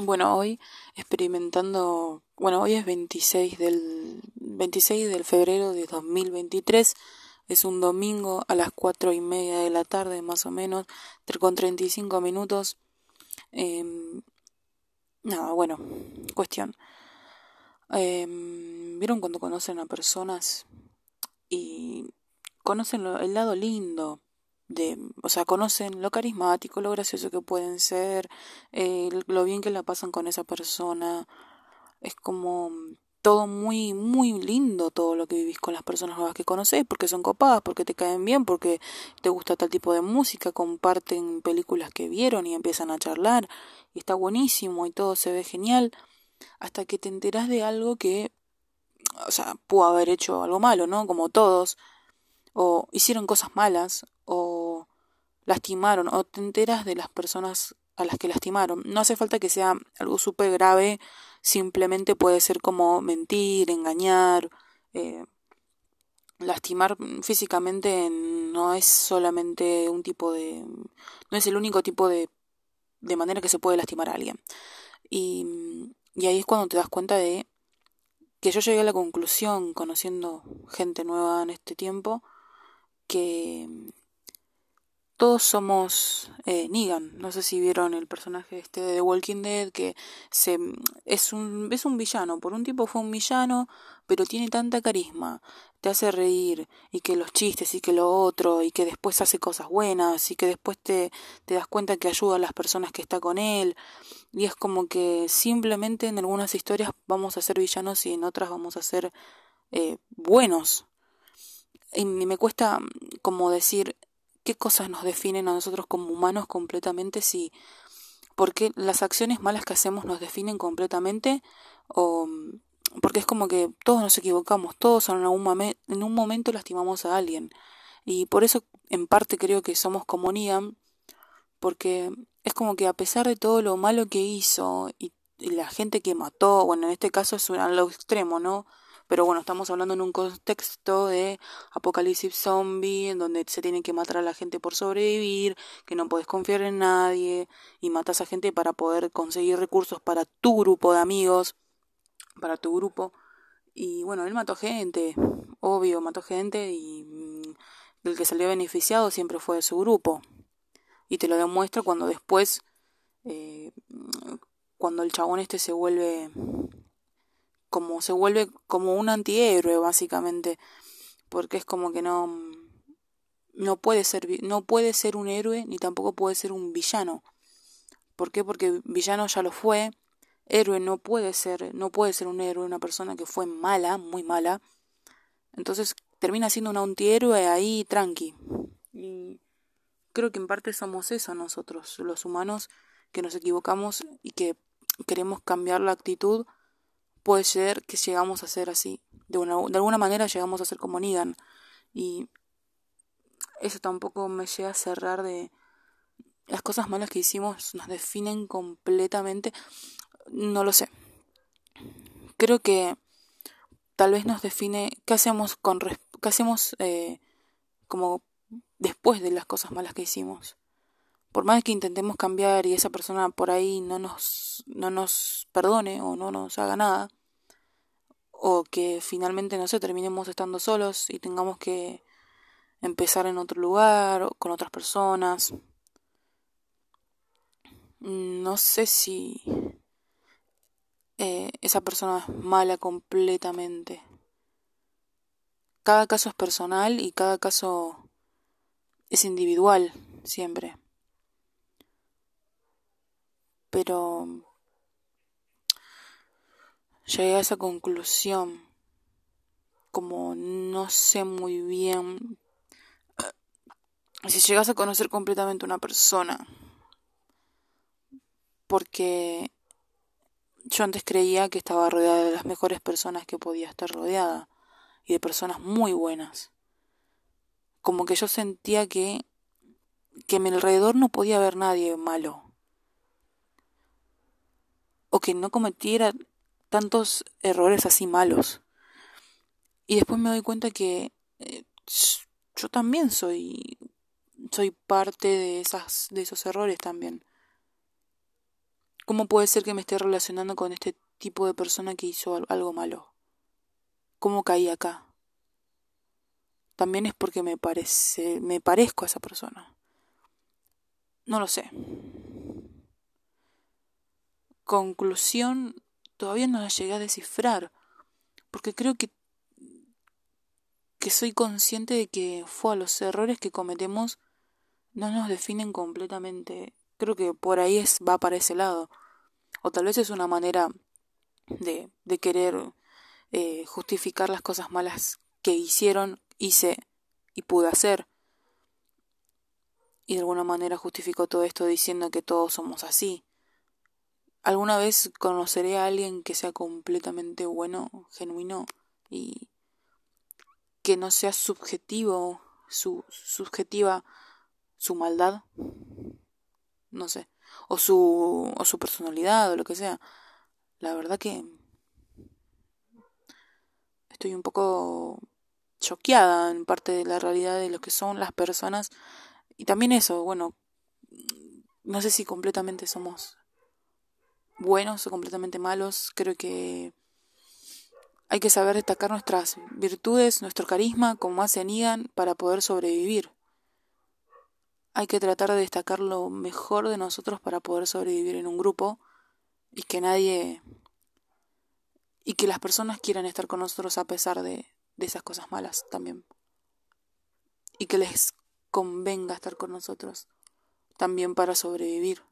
Bueno, hoy experimentando, bueno, hoy es 26 del 26 del febrero de 2023, es un domingo a las cuatro y media de la tarde más o menos, con 35 minutos. Eh, nada, bueno, cuestión. Em, ¿Vieron cuando conocen a personas y conocen el lado lindo? De, o sea, conocen lo carismático, lo gracioso que pueden ser, eh, lo bien que la pasan con esa persona. Es como todo muy, muy lindo todo lo que vivís con las personas nuevas que conocés, porque son copadas, porque te caen bien, porque te gusta tal tipo de música, comparten películas que vieron y empiezan a charlar, y está buenísimo y todo se ve genial, hasta que te enterás de algo que, o sea, pudo haber hecho algo malo, ¿no? Como todos, o hicieron cosas malas, o lastimaron o te enteras de las personas a las que lastimaron. No hace falta que sea algo súper grave, simplemente puede ser como mentir, engañar, eh, lastimar físicamente no es solamente un tipo de... no es el único tipo de, de manera que se puede lastimar a alguien. Y, y ahí es cuando te das cuenta de que yo llegué a la conclusión, conociendo gente nueva en este tiempo, que todos somos eh, Negan. No sé si vieron el personaje este de The Walking Dead, que se, es, un, es un villano. Por un tiempo fue un villano, pero tiene tanta carisma, te hace reír, y que los chistes, y que lo otro, y que después hace cosas buenas, y que después te, te das cuenta que ayuda a las personas que está con él. Y es como que simplemente en algunas historias vamos a ser villanos y en otras vamos a ser eh, buenos. Y me cuesta como decir, qué cosas nos definen a nosotros como humanos completamente si porque las acciones malas que hacemos nos definen completamente o porque es como que todos nos equivocamos, todos en, algún en un momento lastimamos a alguien. Y por eso en parte creo que somos como Niam porque es como que a pesar de todo lo malo que hizo y, y la gente que mató, bueno, en este caso es un, a lo extremo, ¿no? Pero bueno, estamos hablando en un contexto de apocalipsis zombie, en donde se tiene que matar a la gente por sobrevivir, que no puedes confiar en nadie, y matas a gente para poder conseguir recursos para tu grupo de amigos, para tu grupo. Y bueno, él mató gente, obvio, mató gente y mm, el que salió beneficiado siempre fue de su grupo. Y te lo demuestra cuando después, eh, cuando el chabón este se vuelve como se vuelve como un antihéroe básicamente porque es como que no no puede ser no puede ser un héroe ni tampoco puede ser un villano. ¿por qué? porque villano ya lo fue héroe no puede ser no puede ser un héroe una persona que fue mala muy mala. Entonces termina siendo un antihéroe ahí tranqui. Y creo que en parte somos eso nosotros los humanos que nos equivocamos y que queremos cambiar la actitud puede ser que llegamos a ser así. De, una, de alguna manera llegamos a ser como Negan. Y eso tampoco me llega a cerrar de... Las cosas malas que hicimos nos definen completamente. No lo sé. Creo que tal vez nos define qué hacemos con qué hacemos eh, como después de las cosas malas que hicimos por más que intentemos cambiar y esa persona por ahí no nos no nos perdone o no nos haga nada o que finalmente, no sé, terminemos estando solos y tengamos que empezar en otro lugar o con otras personas. No sé si eh, esa persona es mala completamente. Cada caso es personal y cada caso es individual siempre. Pero llegué a esa conclusión como no sé muy bien eh, si llegas a conocer completamente una persona porque yo antes creía que estaba rodeada de las mejores personas que podía estar rodeada y de personas muy buenas. Como que yo sentía que que a mi alrededor no podía haber nadie malo que no cometiera tantos errores así malos. Y después me doy cuenta que eh, yo también soy soy parte de esas de esos errores también. ¿Cómo puede ser que me esté relacionando con este tipo de persona que hizo algo malo? ¿Cómo caí acá? También es porque me parece, me parezco a esa persona. No lo sé. Conclusión, todavía no la llegué a descifrar, porque creo que que soy consciente de que fue a los errores que cometemos no nos definen completamente. Creo que por ahí es, va para ese lado. O tal vez es una manera de, de querer eh, justificar las cosas malas que hicieron, hice y pude hacer. Y de alguna manera justificó todo esto diciendo que todos somos así. ¿Alguna vez conoceré a alguien que sea completamente bueno, genuino y que no sea subjetivo, su subjetiva su maldad, no sé, o su o su personalidad o lo que sea. La verdad que estoy un poco choqueada en parte de la realidad de lo que son las personas y también eso, bueno, no sé si completamente somos buenos o completamente malos, creo que hay que saber destacar nuestras virtudes, nuestro carisma, como más se anidan para poder sobrevivir. Hay que tratar de destacar lo mejor de nosotros para poder sobrevivir en un grupo y que nadie y que las personas quieran estar con nosotros a pesar de, de esas cosas malas también. Y que les convenga estar con nosotros también para sobrevivir.